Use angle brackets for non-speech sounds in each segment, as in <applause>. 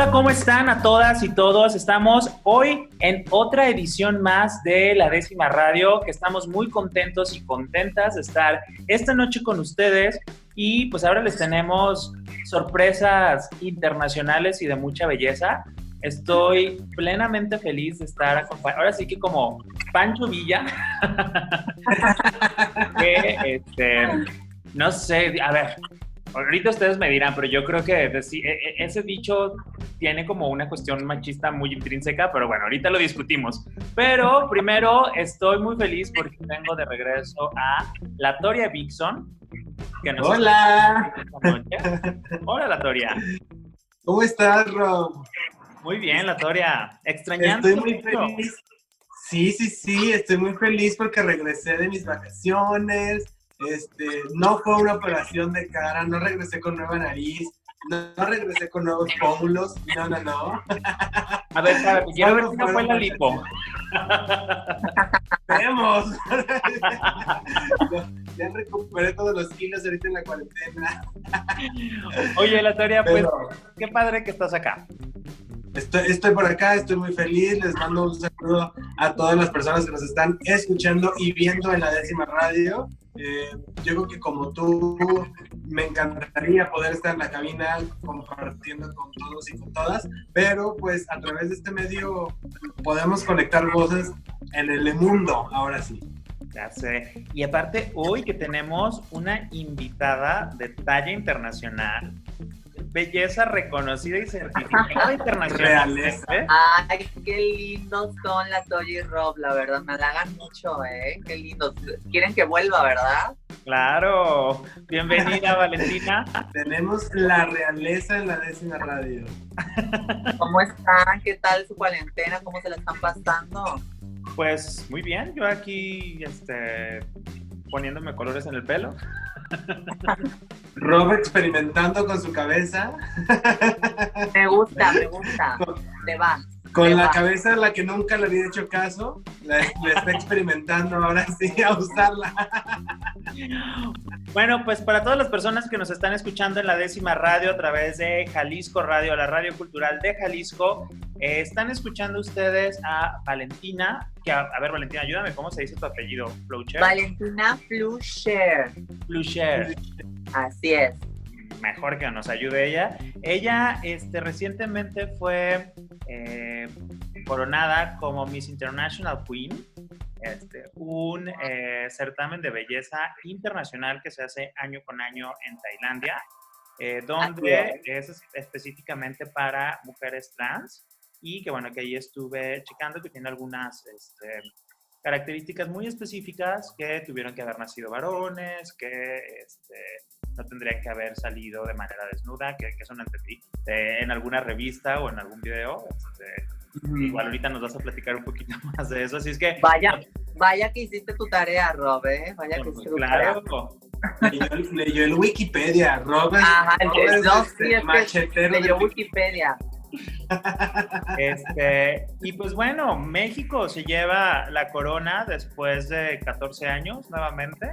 Hola, ¿cómo están a todas y todos? Estamos hoy en otra edición más de la décima radio, que estamos muy contentos y contentas de estar esta noche con ustedes y pues ahora les tenemos sorpresas internacionales y de mucha belleza. Estoy plenamente feliz de estar acompañado. Ahora sí que como Pancho Villa, <laughs> que este, no sé, a ver, Ahorita ustedes me dirán, pero yo creo que e, e, ese dicho tiene como una cuestión machista muy intrínseca, pero bueno, ahorita lo discutimos. Pero primero estoy muy feliz porque tengo de regreso a la Toria Vixon. Hola. Hola, la Toria. ¿Cómo estás, Rob? Muy bien, la Toria. Extrañando. Estoy muy feliz. Sí, sí, sí, estoy muy feliz porque regresé de mis vacaciones este, no fue una operación de cara, no regresé con nueva nariz, no, regresé con nuevos pómulos, no, no, no. A ver, a ver, <laughs> quiero ver si no fue la lipo. <laughs> Vemos. <laughs> ya recuperé todos los kilos ahorita en la cuarentena. Oye, la teoría, pues, qué padre que estás acá. Estoy, estoy por acá, estoy muy feliz. Les mando un saludo a todas las personas que nos están escuchando y viendo en la décima radio. Eh, yo creo que como tú, me encantaría poder estar en la cabina compartiendo con todos y con todas, pero pues a través de este medio podemos conectar voces en el mundo, ahora sí. Ya sé. Y aparte, hoy que tenemos una invitada de talla internacional, belleza reconocida y certificada internacional. ¿eh? Ay, qué lindos son la Toya y Rob, la verdad, me halagan mucho, ¿eh? Qué lindos. Quieren que vuelva, ¿verdad? Claro. Bienvenida, Valentina. Tenemos la realeza en la décima radio. ¿Cómo están? ¿Qué tal su cuarentena? ¿Cómo se la están pasando? Pues muy bien, yo aquí este, poniéndome colores en el pelo. Rob experimentando con su cabeza. Me gusta, me gusta. <laughs> Te va. Con la cabeza a la que nunca le había hecho caso, la, está experimentando ahora sí a usarla. Bueno, pues para todas las personas que nos están escuchando en la décima radio a través de Jalisco Radio, la radio cultural de Jalisco, eh, están escuchando ustedes a Valentina, que a, ver Valentina, ayúdame, ¿cómo se dice tu apellido? Flucher. Valentina Flusher. Flusher. Así es mejor que nos ayude ella. Ella este, recientemente fue eh, coronada como Miss International Queen, este, un eh, certamen de belleza internacional que se hace año con año en Tailandia, eh, donde es específicamente para mujeres trans. Y que bueno, que ahí estuve checando que tiene algunas este, características muy específicas que tuvieron que haber nacido varones, que este, no tendrían que haber salido de manera desnuda, que, que eso no entendí, en alguna revista o en algún video. Este, igual ahorita nos vas a platicar un poquito <laughs> más de eso, así es que... Vaya, vaya que hiciste tu tarea, Rob, ¿eh? Vaya que hiciste tu claro. tarea. Leyó, el Wikipedia, Rob. Ajá, el que, no, sí, es que leyó Wikipedia. Este, y pues bueno, México se lleva la corona después de 14 años nuevamente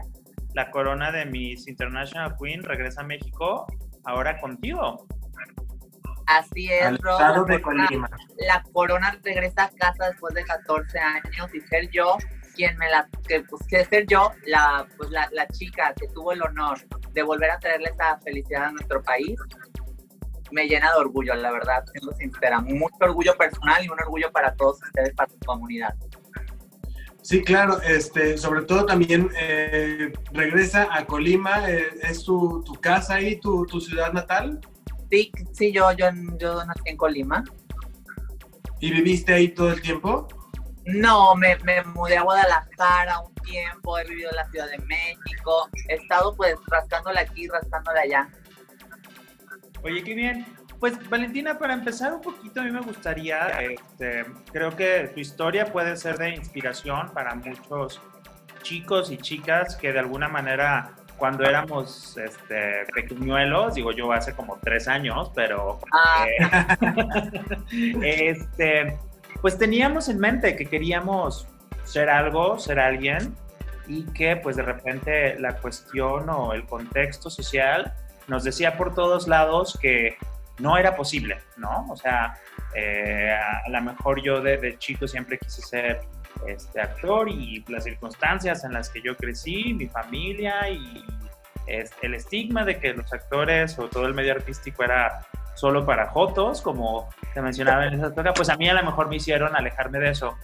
la corona de Miss International Queen regresa a México ahora contigo. Así es, Rob. La, corona, la corona regresa a casa después de 14 años y ser yo quien me la, que, pues, que ser yo la, pues, la, la, chica que tuvo el honor de volver a traerle esa felicidad a nuestro país, me llena de orgullo, la verdad, siendo sincera. Mucho orgullo personal y un orgullo para todos ustedes, para su comunidad. Sí, claro, este, sobre todo también eh, regresa a Colima, eh, ¿es tu, casa ahí, tu, ciudad natal? Sí, sí, yo, yo, yo nací en Colima. ¿Y viviste ahí todo el tiempo? No, me, me, mudé a Guadalajara un tiempo, he vivido en la Ciudad de México, he estado pues rascándola aquí, rascándola allá. Oye, qué bien. Pues Valentina, para empezar un poquito, a mí me gustaría, este, creo que tu historia puede ser de inspiración para muchos chicos y chicas que de alguna manera cuando éramos este, pequeñuelos, digo yo hace como tres años, pero ah. eh, <laughs> este, pues teníamos en mente que queríamos ser algo, ser alguien y que pues de repente la cuestión o el contexto social nos decía por todos lados que no era posible, ¿no? O sea, eh, a, lo mejor yo de, chico siempre quise ser este actor y las circunstancias en las que yo crecí, mi familia y el estigma de que los actores o todo el medio artístico era solo para jotos, como te mencionaba en esa época, pues a mí a lo mejor me hicieron alejarme de eso.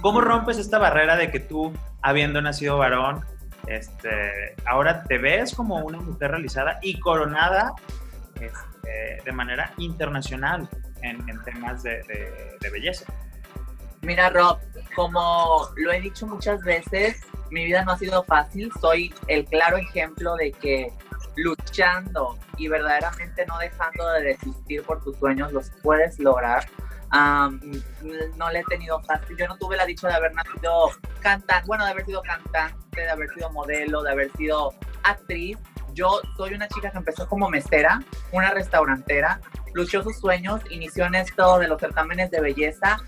¿Cómo rompes esta barrera de que tú, habiendo nacido varón, este, ahora te ves como una mujer realizada y coronada este, de manera internacional en, temas de, de belleza? Mira, Rob, como lo he dicho muchas veces, mi vida no ha sido fácil. Soy el claro ejemplo de que luchando y verdaderamente no dejando de desistir por tus sueños los puedes lograr. no le he tenido fácil. Yo no tuve la dicha de haber nacido cantante, bueno, de haber sido cantante, de haber sido modelo, de haber sido actriz. Yo soy una chica que empezó como mesera, una restaurantera, luchó sus sueños, inició en esto de los certámenes de belleza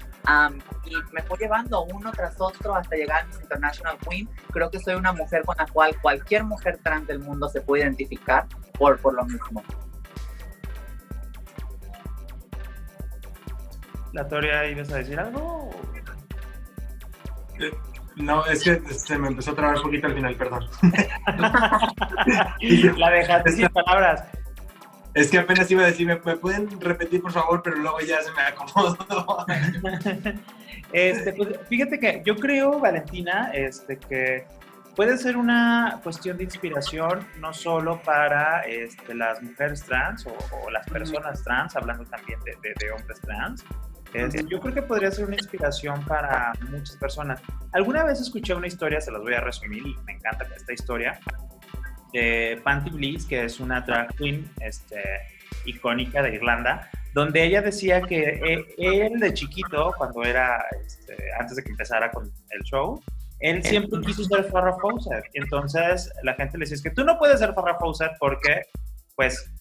y me fue llevando uno tras otro hasta llegar a Miss International Queen. Creo que soy una mujer con la cual cualquier mujer trans del mundo se puede identificar por, por lo mismo. La teoría, ¿ibas a decir algo? Eh, no, es que se me empezó a trabar un poquito al final, perdón. <laughs> la dejaste sin palabras. Es que apenas iba a decir, ¿me, pueden repetir por favor? Pero luego ya se me acomodó. <laughs> este, pues, fíjate que yo creo, Valentina, este, que puede ser una cuestión de inspiración no solo para este, las mujeres trans o, las personas trans, hablando también de, hombres trans. Este, yo creo que podría ser una inspiración para muchas personas. Alguna vez escuché una historia, se las voy a resumir y me encanta esta historia de Panty Bliss, que es una drag queen este, icónica de Irlanda, donde ella decía que eh, él de chiquito, cuando era, este, antes de que empezara con el show, él siempre quiso ser Farrah Fawcett. Entonces la gente le decía, es que tú no puedes ser Farrah Fawcett porque, pues,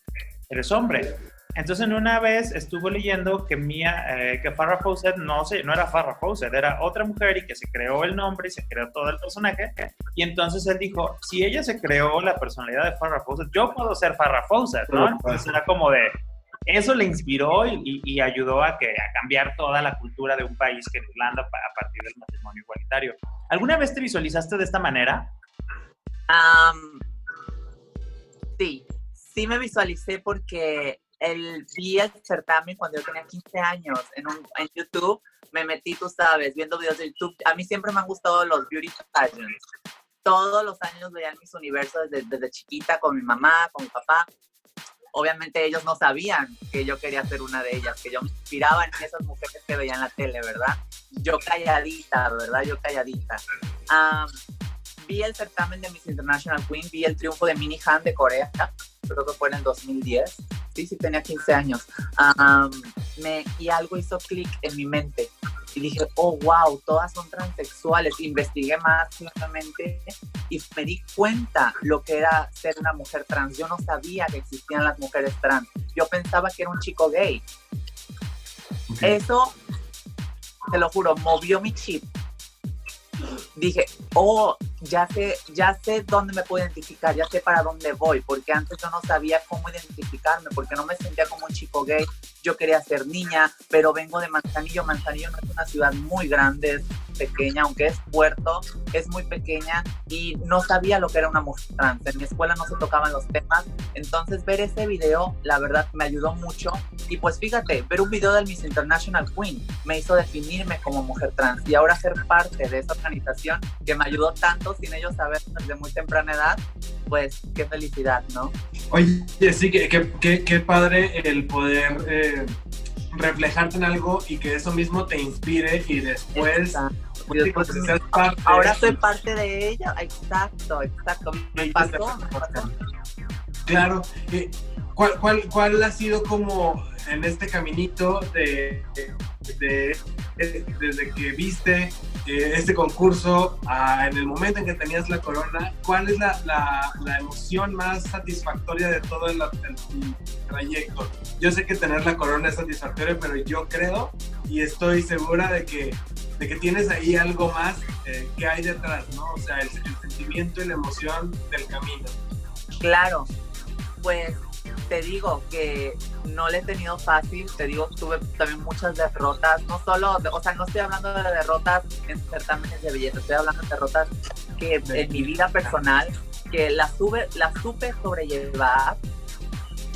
eres hombre. Entonces, en una vez estuvo leyendo que Mia, eh, que Farrah Fawcett no, se, no era Farrah Fawcett, era otra mujer y que se creó el nombre y se creó todo el personaje. Y entonces él dijo, si ella se creó la personalidad de Farrah Fawcett, yo puedo ser Farrah Fawcett, ¿no? Entonces era como de, eso le inspiró y, ayudó a, que, a cambiar toda la cultura de un país que es Irlanda a partir del matrimonio igualitario. ¿Alguna vez te visualizaste de esta manera? sí, sí me visualicé porque el, vi el certamen cuando yo tenía 15 años en, un, en YouTube. Me metí, tú sabes, viendo videos de YouTube. A mí siempre me han gustado los beauty pageants. Todos los años veía mis universos desde, desde chiquita con mi mamá, con mi papá. Obviamente ellos no sabían que yo quería ser una de ellas, que yo me inspiraba en esas mujeres que veía en la tele, ¿verdad? Yo calladita, ¿verdad? Yo calladita. vi el certamen de Miss International Queen, vi el triunfo de Mini Han de Corea, creo que fue en el 2010 sí, sí tenía 15 años, me, y algo hizo clic en mi mente. Y dije, oh, wow, todas son transexuales. Investigué más claramente y me di cuenta lo que era ser una mujer trans. Yo no sabía que existían las mujeres trans. Yo pensaba que era un chico gay. Eso, te lo juro, movió mi chip dije, oh, ya sé, ya sé dónde me puedo identificar, ya sé para dónde voy, porque antes yo no sabía cómo identificarme, porque no me sentía como un chico gay, yo quería ser niña, pero vengo de Manzanillo, Manzanillo no es una ciudad muy grande, es pequeña, aunque es puerto, es muy pequeña y no sabía lo que era una mujer trans, en mi escuela no se tocaban los temas, entonces ver ese video, la verdad, me ayudó mucho. Y pues fíjate, ver un video del Miss International Queen me hizo definirme como mujer trans y ahora ser parte de esa organización que me ayudó tanto sin ellos saber desde muy temprana edad, pues qué felicidad, ¿no? Oye, sí, qué, padre el poder eh, reflejarte en algo y que eso mismo te inspire y después... Pues, ahora soy parte de ella, exacto, exacto. Me pasó, Claro. Eh, ¿cuál, cuál, cuál ha sido como en este caminito de, desde que viste eh, este concurso en el momento en que tenías la corona, ¿cuál es la, la, emoción más satisfactoria de todo el, trayecto? Yo sé que tener la corona es satisfactoria, pero yo creo y estoy segura de que, de que tienes ahí algo más eh, que hay detrás, ¿no? O sea, el sentimiento y la emoción del camino. Claro, pues te digo que no le he tenido fácil, te digo, tuve también muchas derrotas, no solo, o sea, no estoy hablando de derrotas en certámenes de belleza, estoy hablando de derrotas que en mi vida personal, que las, sube, las supe sobrellevar,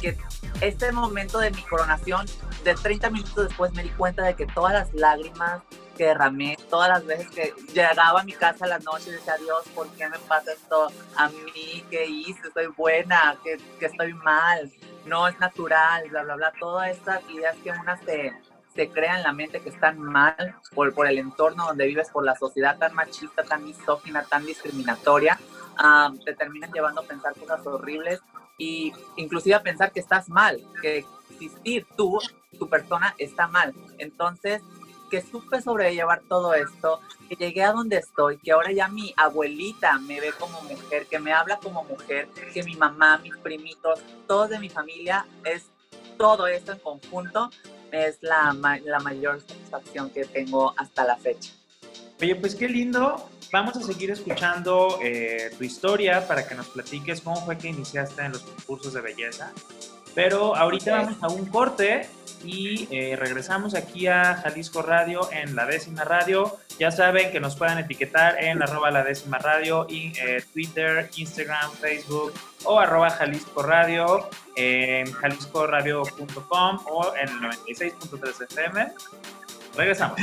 que este momento de mi coronación, de 30 minutos después me di cuenta de que todas las lágrimas, que derramé todas las veces que llegaba a mi casa a la noche y decía, Dios, ¿por qué me pasa esto a mí? ¿Qué hice? ¿Estoy buena? ¿Qué, estoy mal? No es natural, bla, bla, bla. Todas estas ideas que una se, se crea en la mente que están mal por, por el entorno donde vives, por la sociedad tan machista, tan misógina, tan discriminatoria, te terminan llevando a pensar cosas horribles y inclusive a pensar que estás mal, que existir tú, tu persona está mal. Entonces, que supe sobrellevar todo esto, que llegué a donde estoy, que ahora ya mi abuelita me ve como mujer, que me habla como mujer, que mi mamá, mis primitos, todos de mi familia, es todo esto en conjunto, es la, la mayor satisfacción que tengo hasta la fecha. Oye, pues qué lindo. Vamos a seguir escuchando eh, tu historia para que nos platiques cómo fue que iniciaste en los concursos de belleza. Pero ahorita vamos a un corte y eh, regresamos aquí a Jalisco Radio en la décima radio. Ya saben que nos pueden etiquetar en arroba la décima radio y eh, Twitter, Instagram, Facebook o arroba Jalisco Radio en jaliscoradio.com o en el 96.3 FM. Regresamos.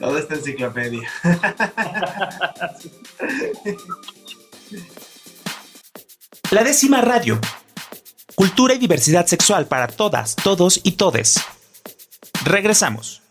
Toda esta enciclopedia. <laughs> <laughs> La décima radio Cultura y diversidad sexual para todas, todos y todes. Regresamos.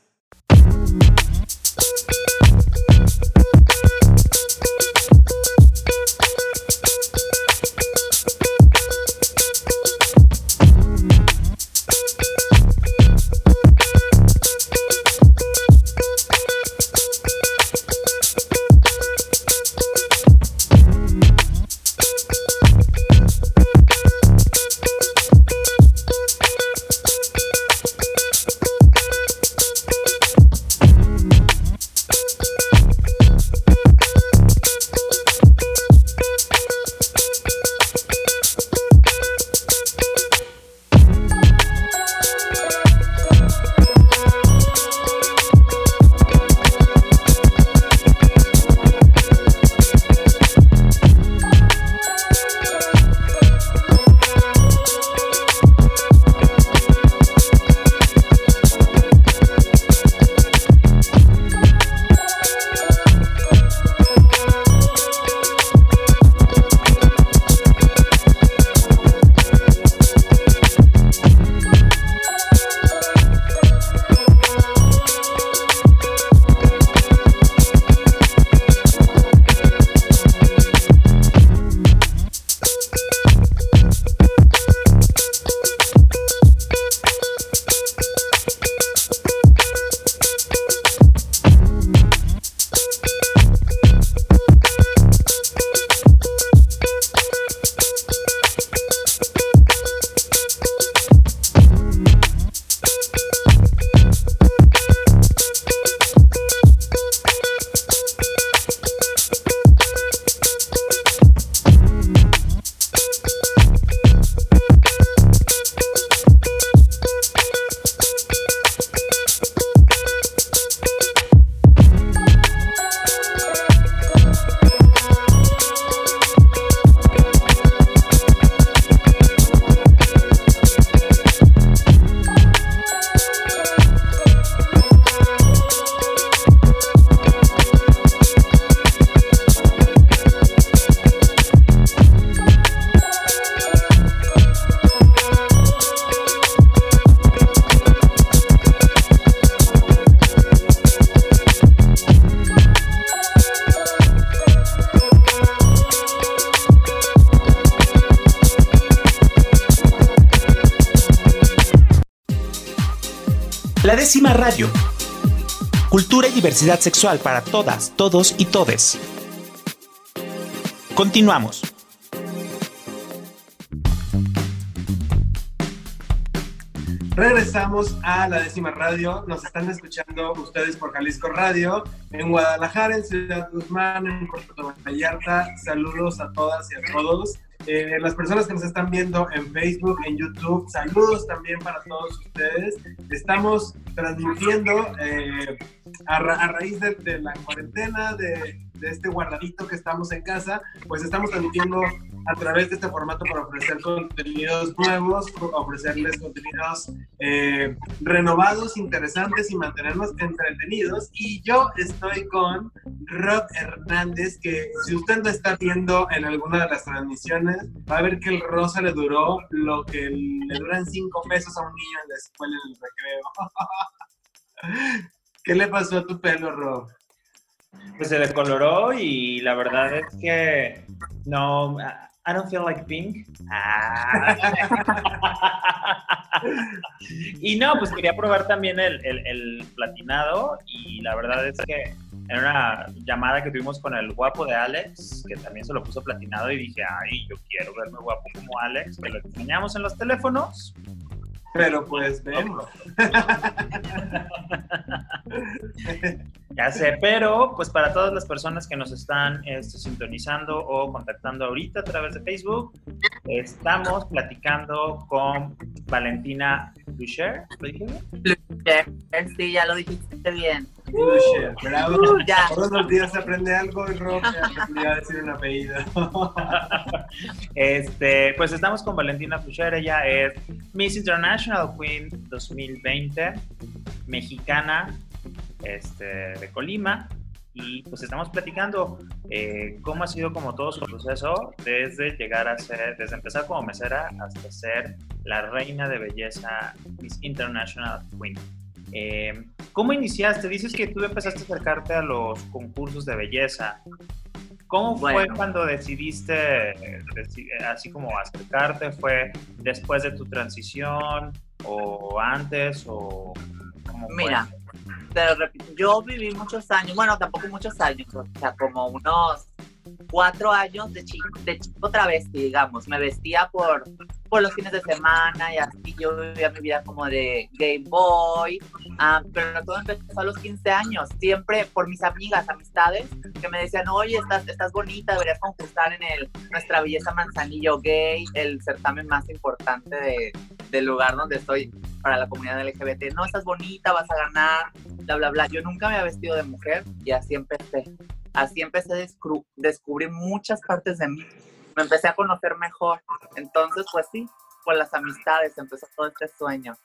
Diversidad sexual para todas, todos y todes. Continuamos. Regresamos a la décima radio. Nos están escuchando ustedes por Jalisco Radio, en Guadalajara, en Ciudad Guzmán, en Puerto Vallarta. Saludos a todas y a todos. Eh, las personas que nos están viendo en Facebook, en YouTube, saludos también para todos ustedes. Estamos transmitiendo eh, a, raíz de, la cuarentena, de este guardadito que estamos en casa, pues estamos transmitiendo a través de este formato para ofrecer contenidos nuevos, ofrecerles contenidos eh, renovados, interesantes y mantenernos entretenidos. Y yo estoy con Rod Hernández, que si usted lo está viendo en alguna de las transmisiones, va a ver que el rosa le duró lo que le duran cinco pesos a un niño en la escuela en el recreo. <laughs> ¿Qué le pasó a tu pelo, Rob? Pues se decoloró y la verdad es que no, I don't feel like pink. Ah. y no, pues quería probar también el, el, platinado y la verdad es que en una llamada que tuvimos con el guapo de Alex, que también se lo puso platinado y dije, ay, yo quiero verme guapo como Alex, que lo enseñamos en los teléfonos. Pero pues vemos. Ya sé, pero pues para todas las personas que nos están este, sintonizando o contactando ahorita a través de Facebook, estamos platicando con Valentina Lucher. ¿Lo dije sí, ya lo dijiste bien. Lucher, bravo. Ya. Todos los días se aprende algo y Rob ya decir un apellido. <laughs> este, pues estamos con Valentina Lucher, ella es Miss International Queen 2020, mexicana este, de Colima. Y pues estamos platicando eh, cómo ha sido como todo su proceso desde llegar a ser, desde empezar como mesera hasta ser la reina de belleza Miss International Queen. Eh, ¿Cómo iniciaste? Dices que tú empezaste a acercarte a los concursos de belleza. ¿Cómo fue cuando decidiste, así como acercarte? ¿Fue después de tu transición o antes o cómo Mira, yo viví muchos años, bueno, tampoco muchos años, o sea, como unos cuatro años de chico, de chico otra vez, digamos. Me vestía por, por los fines de semana y así yo vivía mi vida como de Game Boy. Ah, pero todo empezó a los 15 años, siempre por mis amigas, amistades, que me decían, oye, estás, estás bonita, deberías concursar en el Nuestra Belleza Manzanillo Gay, el certamen más importante de, del lugar donde estoy para la comunidad LGBT. No, estás bonita, vas a ganar, bla, bla, bla. Yo nunca me había vestido de mujer y así empecé. Así empecé a descubrir muchas partes de mí. Me empecé a conocer mejor. Entonces, pues sí, por las amistades empezó todo este sueño.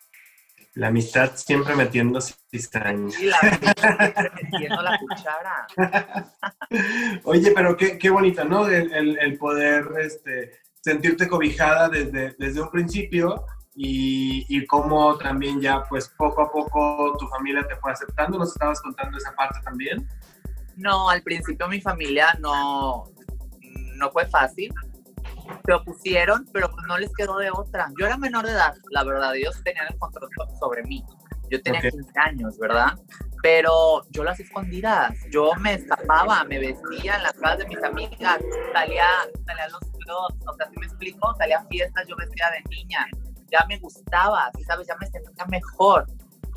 La amistad siempre metiendo cizaña. Sí, la siempre metiendo la cuchara. <laughs> Oye, pero qué, qué bonito, ¿no? El, el, poder este, sentirte cobijada desde, desde un principio y, y cómo también ya, pues poco a poco tu familia te fue aceptando. ¿Nos estabas contando esa parte también? No, al principio mi familia no, no fue fácil. Se opusieron, pero pues no les quedó de otra. Yo era menor de edad, la verdad, ellos tenían el control sobre mí. Yo tenía 15 años, ¿verdad? Pero yo las escondidas, yo me escapaba, me vestía en las casas de mis amigas, salía, salía a los clubs, o sea, si me explico, salía a fiestas, yo vestía de niña, ya me gustaba, ¿sabes? Ya me sentía mejor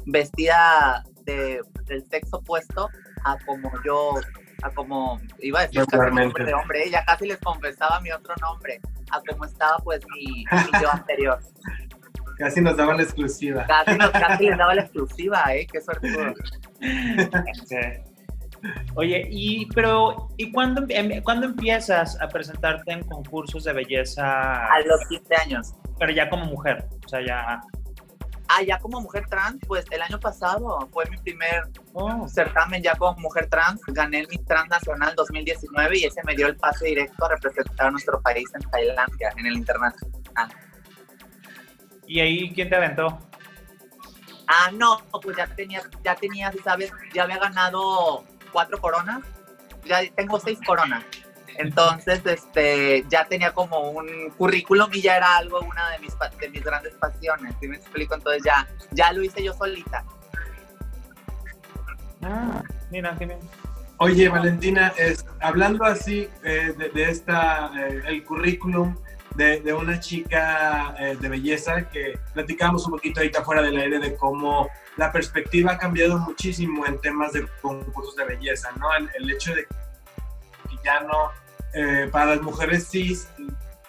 vestida de, del sexo opuesto a como yo, a como iba a decir casi nombre de hombre, ya casi les confesaba mi otro nombre, a como estaba pues mi, yo anterior. Casi nos daba la exclusiva. Casi, nos, casi les daba la exclusiva, ¿eh? Qué suerte. <laughs> Oye, y pero ¿y cuándo, em, cuándo empiezas a presentarte en concursos de belleza? A los 15 años. Pero ya como mujer, o sea, ya Ah, ya como mujer trans, pues el año pasado fue mi primer oh. certamen ya como mujer trans. Gané el Miss Trans Nacional 2019 y ese me dio el pase directo a representar a nuestro país en Tailandia, en el internacional. ¿Y ahí quién te aventó? Ah, no, pues ya tenía, ya tenía, ¿sabes? Ya había ganado cuatro coronas. Ya tengo seis coronas. Entonces, este, ya tenía como un currículum y ya era algo, una de mis, de mis grandes pasiones, ¿sí me explico? Entonces ya, ya lo hice yo solita. Ah, mira, qué bien. Oye, Valentina, es, hablando así eh, de, esta, eh, el currículum de, de una chica eh, de belleza que platicamos un poquito ahorita fuera del aire de cómo la perspectiva ha cambiado muchísimo en temas de concursos de belleza, ¿no? El, el hecho de que ya no, para las mujeres cis,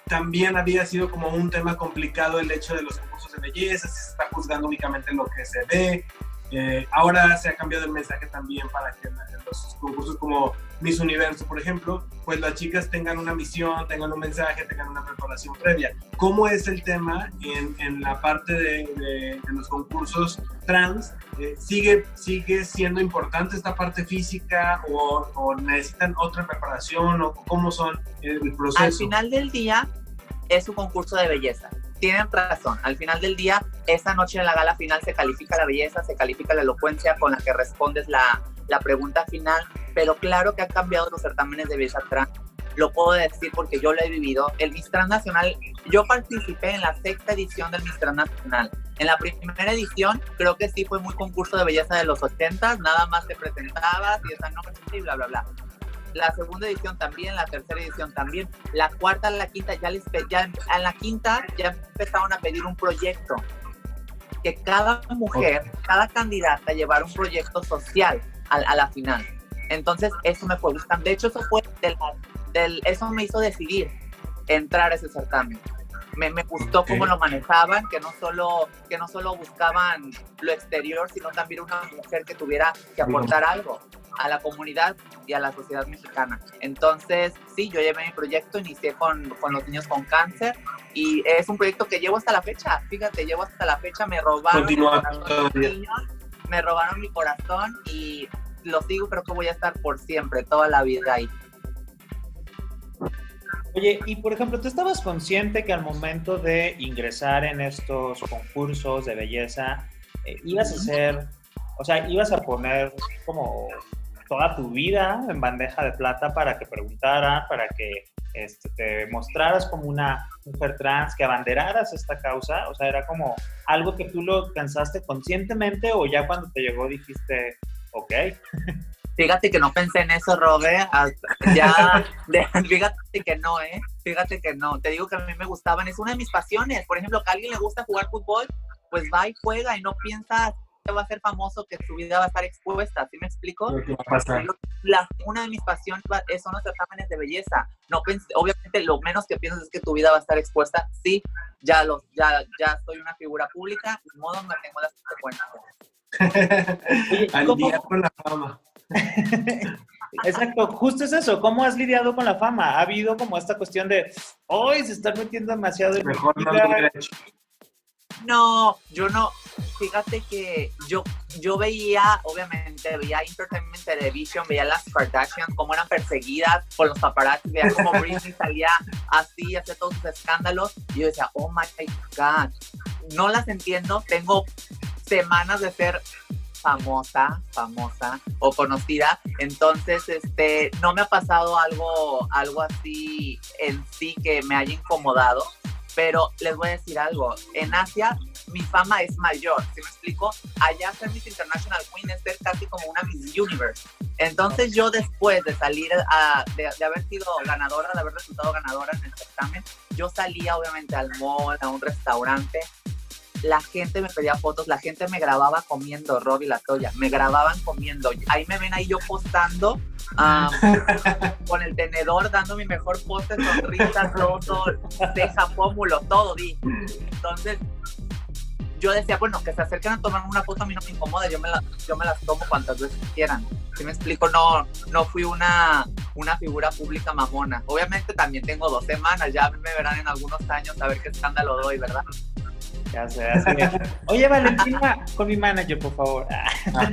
también había sido como un tema complicado el hecho de los concursos de belleza, se está juzgando únicamente lo que se ve, eh, ahora se ha cambiado el mensaje también para que los concursos como Miss Universo, por ejemplo, pues las chicas tengan una misión, tengan un mensaje, tengan una preparación previa. ¿Cómo es el tema en, en la parte de, de, los concursos trans? Eh, ¿sigue, ¿Sigue siendo importante esta parte física o, o, necesitan otra preparación o cómo son el proceso? Al final del día es un concurso de belleza tienen razón. Al final del día, esa noche en la gala final se califica la belleza, se califica la elocuencia con la que respondes la, la pregunta final, pero claro que han cambiado los certámenes de belleza trans. Lo puedo decir porque yo lo he vivido. El Miss Trans Nacional, yo participé en la sexta edición del Miss Trans Nacional. En la primera edición, creo que sí fue muy concurso de belleza de los 80, nada más te presentabas y esa noche y bla, bla, bla la segunda edición también, la tercera edición también, la cuarta, la quinta, ya, les, ya en la quinta ya empezaron a pedir un proyecto, que cada mujer, cada candidata llevara un proyecto social a, a, la final. Entonces, eso me fue gustando. De hecho, eso fue del, del, eso me hizo decidir entrar a ese certamen. Me, me gustó okay. cómo lo manejaban, que no, solo, que no solo buscaban lo exterior, sino también una mujer que tuviera que aportar algo a la comunidad y a la sociedad mexicana. Entonces, sí, yo llevé mi proyecto, inicié con, con, los niños con cáncer y es un proyecto que llevo hasta la fecha. Fíjate, llevo hasta la fecha, me robaron, niños, me robaron mi corazón y lo sigo, creo que voy a estar por siempre, toda la vida ahí. Oye, y por ejemplo, ¿tú estabas consciente que al momento de ingresar en estos concursos de belleza, eh, ibas a ser, o sea, ibas a poner como toda tu vida en bandeja de plata para que preguntaran, para que este, te mostraras como una mujer trans, que abanderaras esta causa? O sea, ¿era como algo que tú lo pensaste conscientemente o ya cuando te llegó dijiste, ok? Fíjate que no pensé en eso, Robert. Ya, <laughs> de, fíjate que no, ¿eh? Fíjate que no. Te digo que a mí me gustaban. Es una de mis pasiones. Por ejemplo, que a alguien le gusta jugar fútbol, pues va y juega y no piensa que va a ser famoso, que su vida va a estar expuesta. ¿Sí me explico? La, una de mis pasiones son los certámenes de belleza. No pensé, obviamente, lo menos que piensas es que tu vida va a estar expuesta. Sí, ya, lo, ya, ya soy una figura pública, de modo me tengo las consecuencias. <laughs> Al día con la fama. <laughs> Exacto, justo es eso. ¿Cómo has lidiado con la fama? Ha habido como esta cuestión de, hoy se están metiendo demasiado en Mejor no, no, yo no. Fíjate que yo, yo veía, obviamente, veía Entertainment Television, veía las Kardashian, cómo eran perseguidas por los paparazzi, veía cómo Britney <laughs> salía así, hacía todos sus escándalos. Y yo decía, oh my God, no las entiendo. Tengo semanas de ser famosa, famosa o conocida, entonces este no me ha pasado algo algo así en sí que me haya incomodado, pero les voy a decir algo, en Asia mi fama es mayor, ¿sí me explico? Allá ser Miss International Queen es ser casi como una Miss Universe. Entonces yo después de salir, a, de, de, haber sido ganadora, de haber resultado ganadora en el certamen, yo salía obviamente al mall, a un restaurante la gente me pedía fotos, la gente me grababa comiendo, Robbie La Toya, me grababan comiendo. Ahí me ven ahí yo postando um, <laughs> con el tenedor, dando mi mejor poste, sonrisa, todo, ceja, pómulo, todo, di. Entonces, yo decía, bueno, que se acerquen a tomar una foto a mí no me incomoda, yo me, la, yo me las tomo cuantas veces quieran. Si me explico, no, no fui una, una figura pública mamona. Obviamente también tengo dos semanas, ya me verán en algunos años a ver qué escándalo doy, ¿verdad? Ya sé, así Oye, Valentina, con mi manager, por favor. Ah,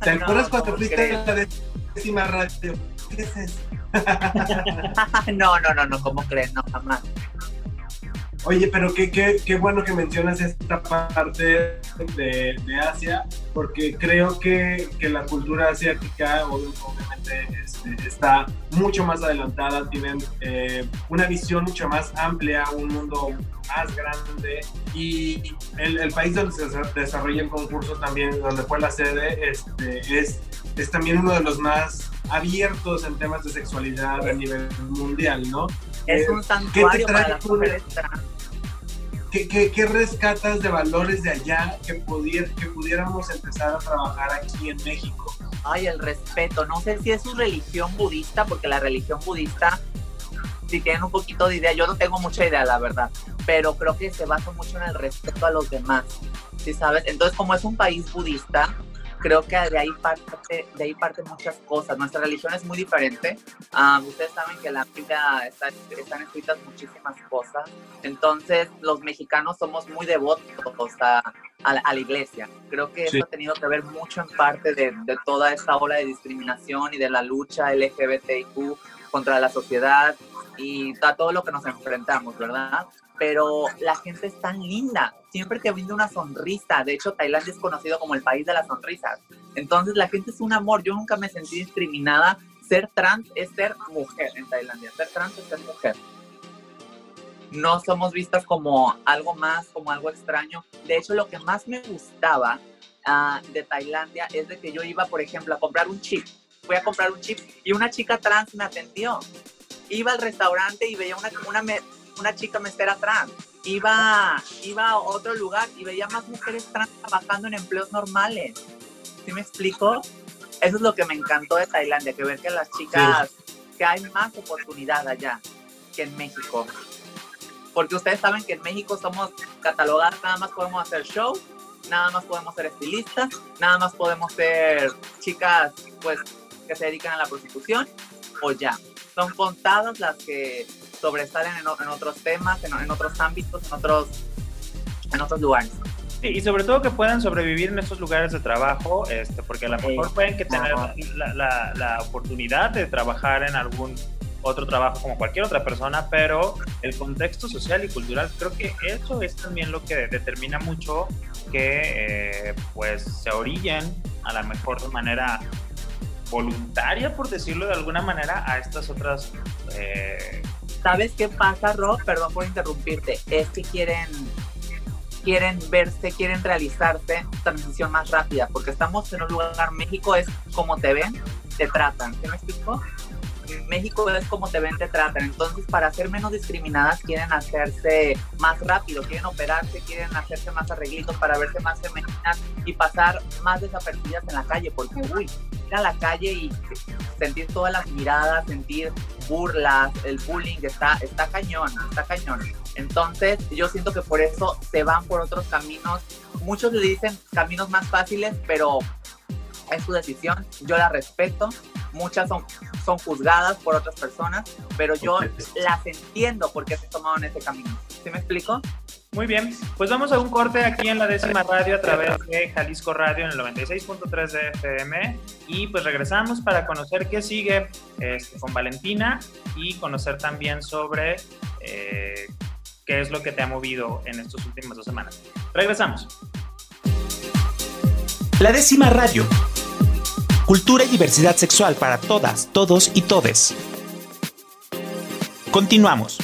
¿Te acuerdas no, cuando fuiste a la décima radio? ¿Qué es eso? <laughs> <laughs> no, no, no, no, ¿cómo crees? No, jamás. Oye, pero qué, qué, qué, bueno que mencionas esta parte de, de Asia, porque creo que, que, la cultura asiática obviamente este, está mucho más adelantada, tienen eh, una visión mucho más amplia, un mundo más grande y el, el, país donde se desarrolla el concurso también, donde fue la sede, este, es es también uno de los más abiertos en temas de sexualidad a nivel mundial, ¿no? Es eh, un santuario para las mujeres ¿Qué, rescatas de valores de allá que, que pudiéramos empezar a trabajar aquí en México? Ay, el respeto. No sé si es su religión budista, porque la religión budista, si tienen un poquito de idea, yo no tengo mucha idea, la verdad, pero creo que se basa mucho en el respeto a los demás. ¿Sí sabes? Entonces, como es un país budista, creo que de ahí parte, de ahí parte muchas cosas. Nuestra religión es muy diferente. Ah, ustedes saben que en la Biblia están escritas muchísimas cosas. Entonces, los mexicanos somos muy devotos a, a, la, iglesia. Creo que eso ha tenido que ver mucho en parte de, de toda esta ola de discriminación y de la lucha LGBTIQ contra la sociedad y a todo lo que nos enfrentamos, ¿verdad? pero la gente es tan linda, siempre te brinda una sonrisa. De hecho, Tailandia es conocido como el país de las sonrisas. Entonces, la gente es un amor. Yo nunca me sentí discriminada. Ser trans es ser mujer en Tailandia. Ser trans es ser mujer. No somos vistas como algo más, como algo extraño. De hecho, lo que más me gustaba ah, de Tailandia es de que yo iba, por ejemplo, a comprar un chip. Voy a comprar un chip y una chica trans me atendió. Iba al restaurante y veía una, una, una chica mesera trans. Iba, iba a otro lugar y veía más mujeres trans trabajando en empleos normales. ¿Sí me explico? Eso es lo que me encantó de Tailandia, que ver que las chicas, que hay más oportunidad allá que en México. Porque ustedes saben que en México somos catalogadas, nada más podemos hacer show, nada más podemos ser estilistas, nada más podemos ser chicas pues que se dedican a la prostitución o ya. Son contadas las que sobresalen en, en otros temas, en, en, otros ámbitos, en otros, en otros lugares. Sí, y sobre todo que puedan sobrevivir en estos lugares de trabajo, este, porque a lo mejor pueden que tener la, la, la, oportunidad de trabajar en algún otro trabajo como cualquier otra persona, pero el contexto social y cultural, creo que eso es también lo que determina mucho que eh, pues se orillen a la mejor manera voluntaria, por decirlo de alguna manera, a estas otras eh, ¿Sabes qué pasa, Rob? Perdón por interrumpirte. Es que quieren, quieren verse, quieren realizarse transición más rápida, porque estamos en un lugar, México es como te ven, te tratan. ¿Sí me explico? México es como te ven, te tratan. Entonces, para ser menos discriminadas, quieren hacerse más rápido, quieren operarse, quieren hacerse más arreglitos para verse más femeninas y pasar más desapercibidas en la calle, porque, uy, ir a la calle y sentir todas las miradas, sentir burlas, el bullying, está, está cañón, está cañón. Entonces, yo siento que por eso se van por otros caminos. Muchos le dicen caminos más fáciles, pero es su decisión, yo la respeto, muchas son, son juzgadas por otras personas, pero yo las entiendo porque se tomaron ese camino. ¿Sí me explico? Muy bien, pues vamos a un corte aquí en la décima radio a través de Jalisco Radio en el 96.3 de FM y pues regresamos para conocer qué sigue este, con Valentina y conocer también sobre eh, qué es lo que te ha movido en estas últimas dos semanas. Regresamos. La décima radio cultura y diversidad sexual para todas, todos y todes. Continuamos.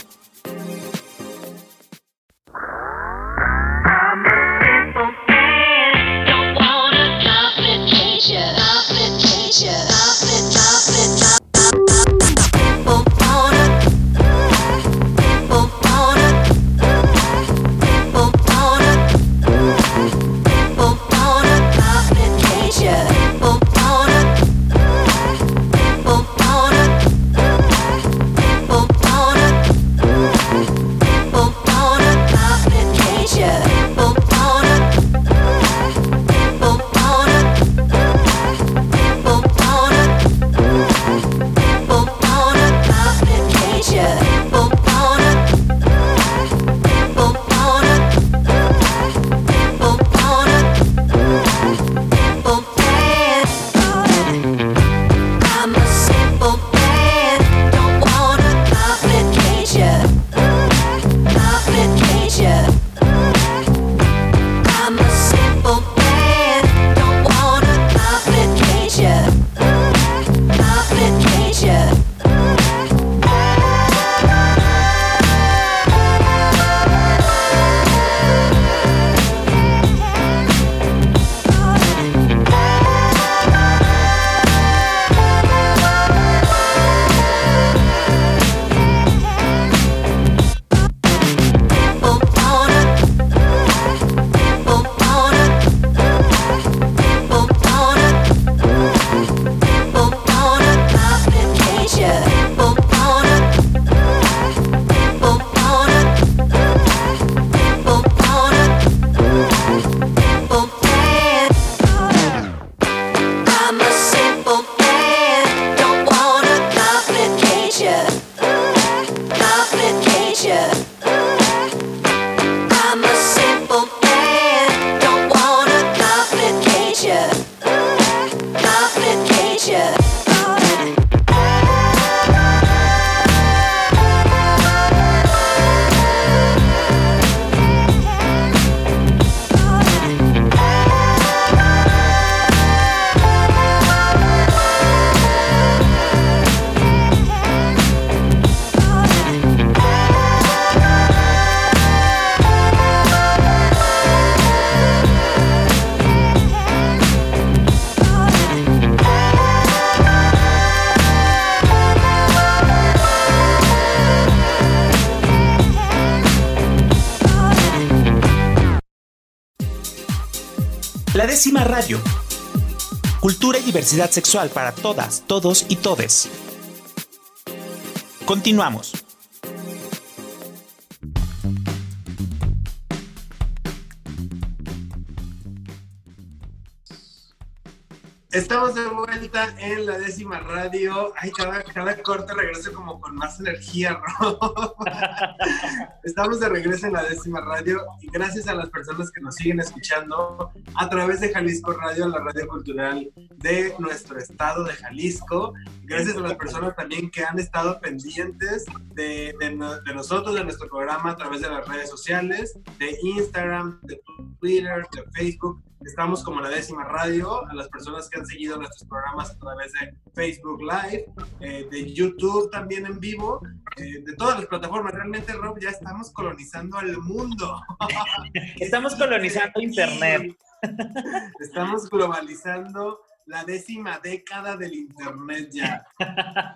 Décima radio. Cultura y diversidad sexual para todas, todos y todes. Continuamos. Estamos de vuelta en la décima radio. Ay, cada, cada corte regreso como con más energía, <laughs> Estamos de regreso en la décima radio y gracias a las personas que nos siguen escuchando a través de Jalisco Radio, la radio cultural de nuestro estado de Jalisco. Gracias a las personas también que han estado pendientes de, de nosotros, de nuestro programa a través de las redes sociales, de Instagram, de Twitter, de Facebook Estamos como la décima radio, a las personas que han seguido nuestros programas a través de Facebook Live, eh, de YouTube también en vivo, eh, de todas las plataformas. Realmente, Rob, ya estamos colonizando al mundo. <laughs> Estamos colonizando Internet. <laughs> Estamos globalizando la décima década del Internet ya.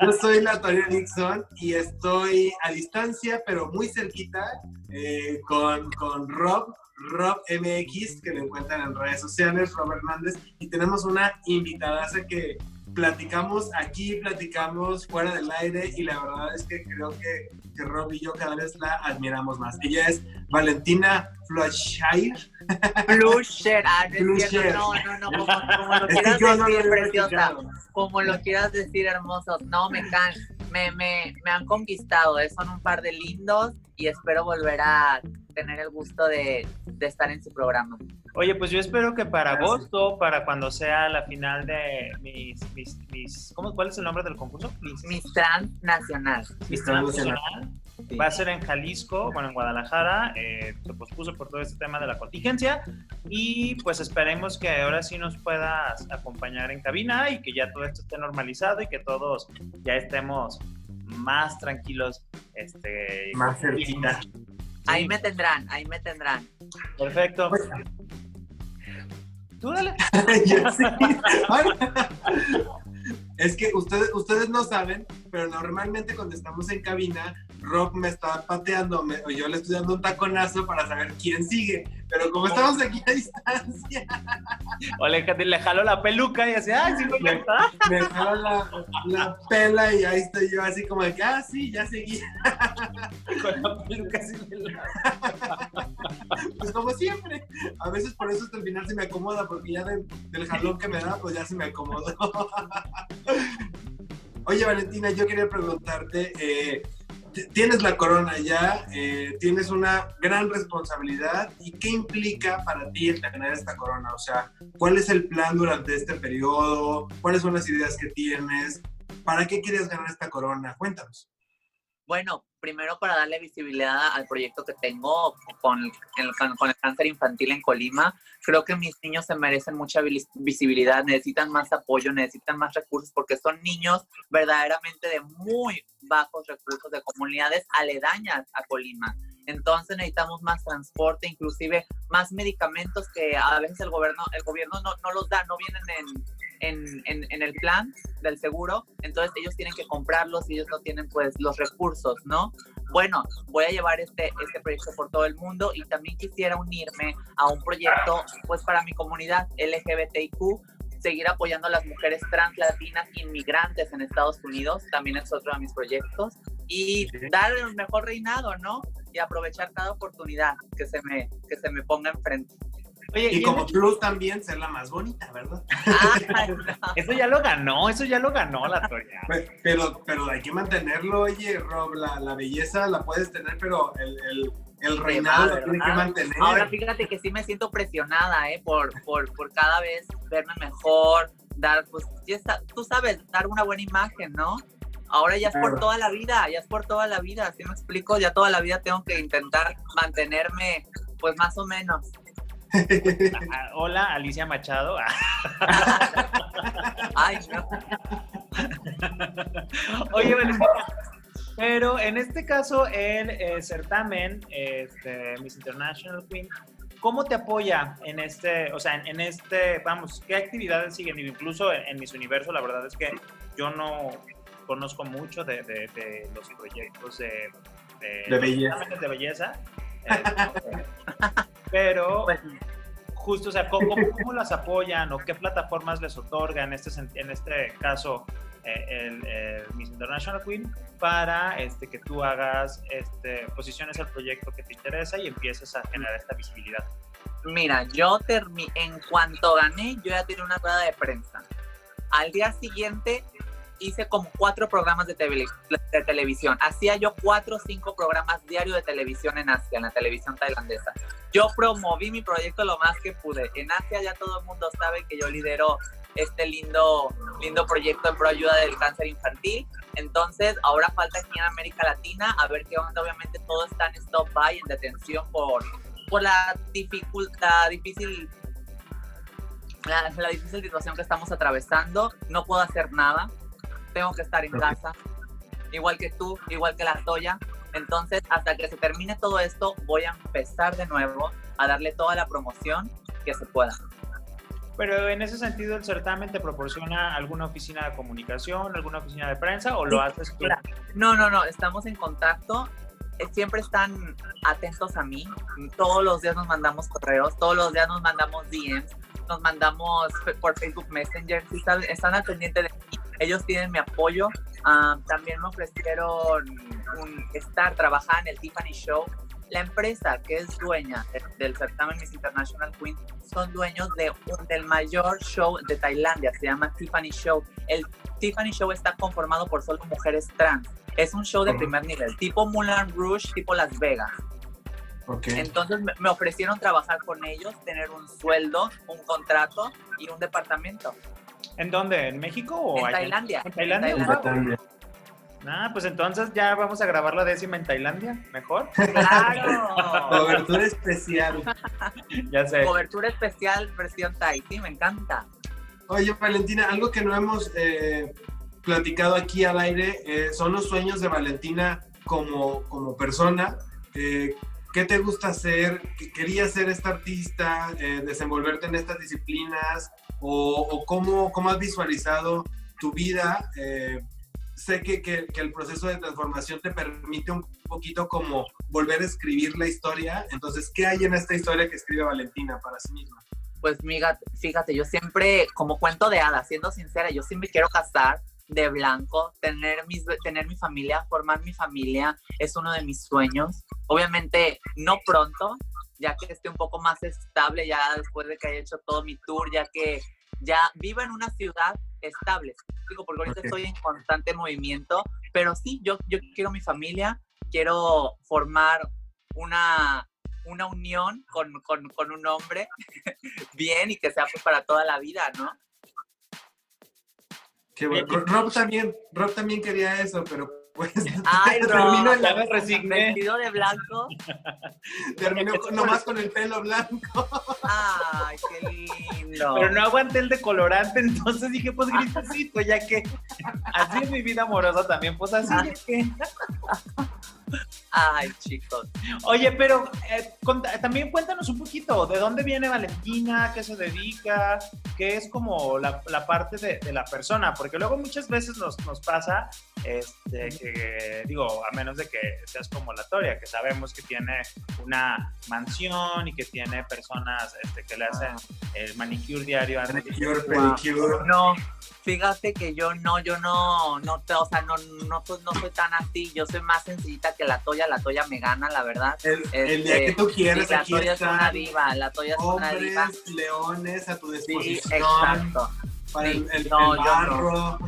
Yo soy la Toria Nixon y estoy a distancia, pero muy cerquita, eh, con, con Rob Rob MX, que lo encuentran en redes sociales, Rob Hernández, y tenemos una invitada que platicamos aquí, platicamos fuera del aire, y la verdad es que creo que, que Rob y yo cada vez la admiramos más. Ella es Valentina Flusher. Flusher, ah, no, no, no, como, lo quieras decir, preciosa, como lo quieras decir, hermosos, no, me can, me, me, me han conquistado, eh, son un par de lindos, y espero volver a tener el gusto de, de, estar en su programa. Oye, pues yo espero que para agosto, para cuando sea la final de mis, mis, mis ¿cómo, ¿cuál es el nombre del concurso? Mis, Transnacional. Mis Transnacional. Va a ser en Jalisco, bueno, en Guadalajara, eh, se pospuso por todo este tema de la contingencia y pues esperemos que ahora sí nos puedas acompañar en cabina y que ya todo esto esté normalizado y que todos ya estemos más tranquilos. Este, más cerquita. Ahí me tendrán, ahí me tendrán. Perfecto. Pues, Tú dale. <laughs> <laughs> es que ustedes, ustedes no saben, pero normalmente cuando estamos en cabina, Rob me está pateando, o yo le estoy dando un taconazo para saber quién sigue. Pero como estamos aquí a distancia. <laughs> O le, le jalo la peluca y así, ¡ay, sí, me, me jalo la, la, pela y ahí estoy yo así como de que, ah, sí, ya seguí. <laughs> Con la peluca así Pues como siempre. A veces por eso hasta el final se me acomoda, porque ya del jalón que me da, pues ya se me acomodó. <laughs> Oye, Valentina, yo quería preguntarte, eh, tienes la corona ya, eh, tienes una gran responsabilidad y qué implica para ti el tener esta corona, o sea, ¿cuál es el plan durante este periodo? ¿Cuáles son las ideas que tienes? ¿Para qué quieres ganar esta corona? Cuéntanos. Bueno, primero para darle visibilidad al proyecto que tengo con el, con el cáncer infantil en Colima. Creo que mis niños se merecen mucha visibilidad, necesitan más apoyo, necesitan más recursos porque son niños verdaderamente de muy bajos recursos de comunidades aledañas a Colima. Entonces necesitamos más transporte, inclusive más medicamentos que a veces el gobierno, el gobierno no, no los da, no vienen en, en, en, el plan del seguro, entonces ellos tienen que comprarlos y ellos no tienen pues los recursos, ¿no? Bueno, voy a llevar este, este proyecto por todo el mundo y también quisiera unirme a un proyecto pues para mi comunidad LGBTIQ, seguir apoyando a las mujeres trans, latinas, inmigrantes en Estados Unidos, también es otro de mis proyectos, y dar el mejor reinado, ¿no? Y aprovechar cada oportunidad que se me, que se me ponga enfrente y, como plus también ser la más bonita, ¿verdad? <laughs> Eso ya lo ganó, eso ya lo ganó la Toria. Pues, pero, pero hay que mantenerlo, oye, Rob, la, la belleza la puedes tener, pero el, el, el reinado lo tiene que mantener. Ahora fíjate que sí me siento presionada, ¿eh? Por, por, por cada vez verme mejor, dar, pues, está, tú sabes, dar una buena imagen, ¿no? Ahora ya es por toda la vida, ya es por toda la vida, ¿sí me explico? Ya toda la vida tengo que intentar mantenerme, pues más o menos. Ah, hola, Alicia Machado. <laughs> Ay, no. Oye, pero en este caso, el eh, certamen, este, Miss International Queen, ¿cómo te apoya en este, o sea, en, este, vamos, qué actividades siguen? Incluso en, en, Miss Universo, la verdad es que yo no conozco mucho de, los proyectos de, de, belleza. De belleza. Eh, <laughs> pero pues, justo, o sea, ¿cómo, ¿cómo, las apoyan o qué plataformas les otorgan, en este, en este caso, eh, el, Miss International Queen, para este, que tú hagas, este, posiciones al proyecto que te interesa y empieces a generar esta visibilidad? Mira, yo en cuanto gané, yo ya tenía una rueda de prensa. Al día siguiente hice como cuatro programas de, de, televisión. Hacía yo cuatro o cinco programas diarios de televisión en Asia, en la televisión tailandesa. Yo promoví mi proyecto lo más que pude. En Asia ya todo el mundo sabe que yo lidero este lindo, lindo proyecto en pro ayuda del cáncer infantil. Entonces, ahora falta aquí en América Latina a ver qué onda. Obviamente todo está en stop-by, en detención por, por la dificultad, difícil la, la, difícil situación que estamos atravesando. No puedo hacer nada tengo que estar en casa, igual que tú, igual que la Toya. Entonces, hasta que se termine todo esto, voy a empezar de nuevo a darle toda la promoción que se pueda. Pero en ese sentido, ¿el certamen te proporciona alguna oficina de comunicación, alguna oficina de prensa o lo haces tú? No, no, no, estamos en contacto. Eh, siempre están atentos a mí. Todos los días nos mandamos correos, todos los días nos mandamos DMs, nos mandamos por Facebook Messenger. Están al pendiente de mí ellos tienen mi apoyo. Ah, también me ofrecieron un, estar, trabajar en el Tiffany Show. La empresa que es dueña del certamen Miss International Queen son dueños de del mayor show de Tailandia, se llama Tiffany Show. El Tiffany Show está conformado por solo mujeres trans. Es un show de primer nivel, tipo Moulin Rouge, tipo Las Vegas. Okay. Entonces me ofrecieron trabajar con ellos, tener un sueldo, un contrato y un departamento. ¿En dónde? ¿En México o en Tailandia? ¿En Tailandia? Ah, pues entonces ya vamos a grabar la décima en Tailandia, mejor. <laughs> Claro. Cobertura especial. <laughs> ya sé. Cobertura especial versión Thai, sí, me encanta. Oye, Valentina, algo que no hemos eh, platicado aquí al aire eh, son los sueños de Valentina como, como persona. Eh, ¿Qué te gusta hacer? ¿Querías ser esta artista? ¿Desenvolverte en estas disciplinas? O, cómo, cómo, has visualizado tu vida. Eh, sé que, que, el proceso de transformación te permite un poquito como volver a escribir la historia. Entonces, ¿qué hay en esta historia que escribe Valentina para sí misma? Pues, miga, fíjate, yo siempre, como cuento de hadas, siendo sincera, yo siempre quiero casar de blanco, tener, mis, tener mi familia, formar mi familia, es uno de mis sueños. Obviamente, no pronto, ya que esté un poco más estable, ya después de que haya hecho todo mi tour, ya que ya vivo en una ciudad estable. Digo, porque ahorita estoy en constante movimiento, pero sí, yo, yo quiero mi familia, quiero formar una, una unión con, con, con un hombre <laughs> bien y que sea pues para toda la vida, ¿no? Qué bueno. Rob también, Rob también quería eso, pero pues <laughs> Ay, terminó ya me resigné. Vestido de blanco. <laughs> Terminó nomás con el pelo blanco. <laughs> Ay, qué lindo. Pero no aguanté el decolorante, entonces dije, pues gritecito, ya que así es mi vida amorosa también, pues así es que. Ay, chicos. Oye, pero eh, también cuéntanos un poquito, ¿de dónde viene Valentina? ¿Qué se dedica? ¿Qué es como la, parte de, la persona? Porque luego muchas veces nos, nos pasa, este, que digo, a menos de que seas como la Toria, que sabemos que tiene una mansión y que tiene personas este, que le hacen el manicure diario. Manicure, pedicure. No, fíjate que yo no, yo no, no, o sea, no, no, no soy tan así, yo soy más sencillita que la Toya, la Toya me gana, la verdad. El, el día que tú quieres, la Toya es una diva, la Toya es una diva. leones a tu disposición. Sí, exacto. Para el, el, no, barro, no.